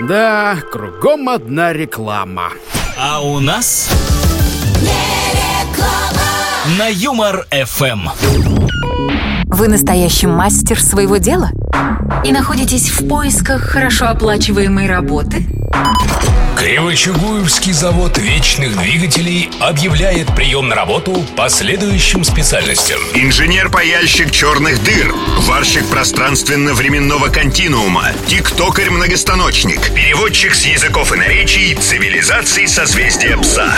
Да, кругом одна реклама. А у нас на Юмор ФМ. Вы настоящий мастер своего дела? И находитесь в поисках хорошо оплачиваемой работы? Кривочугуевский завод вечных двигателей объявляет прием на работу по следующим специальностям. Инженер-паяльщик черных дыр, варщик пространственно-временного континуума, тиктокарь-многостаночник, переводчик с языков и наречий цивилизации созвездия пса.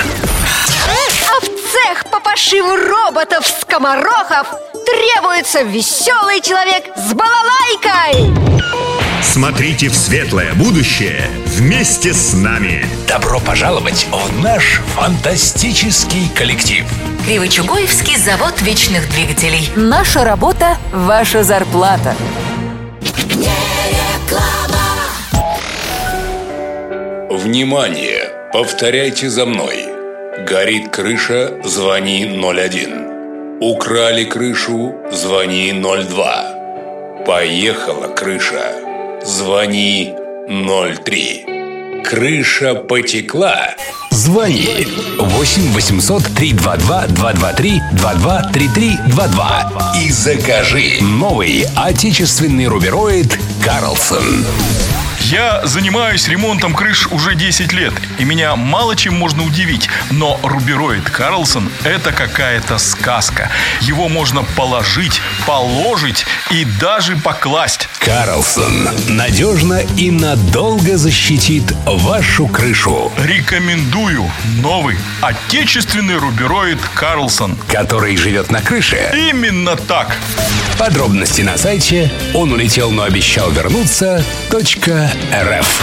Пошиву роботов-скоморохов требуется веселый человек с балалайкой! Смотрите в светлое будущее вместе с нами. Добро пожаловать в наш фантастический коллектив. Кривочугоевский завод вечных двигателей. Наша работа – ваша зарплата. Внимание! Повторяйте за мной. Горит крыша, звони 01. Украли крышу, звони 02. Поехала крыша, звони 03. Крыша потекла. Звони 8 800 322 223 2233 22 и закажи новый отечественный рубероид Карлсон. Я занимаюсь ремонтом крыш уже 10 лет, и меня мало чем можно удивить, но рубероид Карлсон – это какая-то сказка. Его можно положить, положить и даже покласть. Карлсон надежно и надолго защитит вашу крышу, Рекомендую новый отечественный рубероид Карлсон. который живет на крыше. Именно так. Подробности на сайте он улетел, но обещал вернуться. .рф.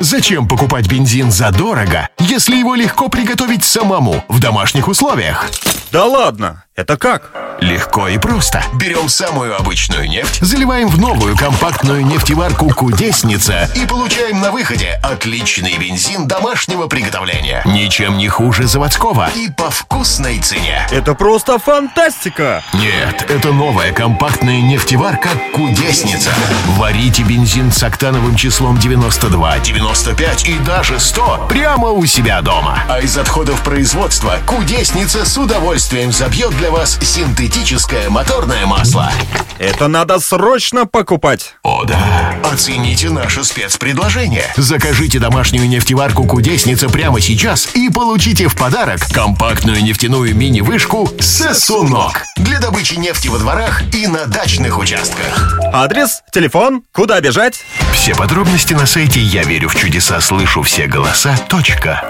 Зачем покупать бензин задорого, если его легко приготовить самому в домашних условиях? Да ладно, это как? Легко и просто. Берем самую обычную нефть, заливаем в новую компактную нефтеварку «Кудесница» и получаем на выходе отличный бензин домашнего приготовления. Ничем не хуже заводского и по вкусной цене. Это просто фантастика! Нет, это новая компактная нефтеварка «Кудесница». Варите бензин с октановым числом 92, 95 и даже 100 прямо у себя дома. А из отходов производства «Кудесница» с удовольствием забьет для вас синтетическое моторное масло. Это надо срочно покупать! О да! Оцените наше спецпредложение. Закажите домашнюю нефтеварку «Кудесница» прямо сейчас и получите в подарок компактную нефтяную мини-вышку «Сосунок» для добычи нефти во дворах и на дачных участках. Адрес, телефон, куда бежать? Все подробности на сайте «Я верю в чудеса, слышу все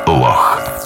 лох.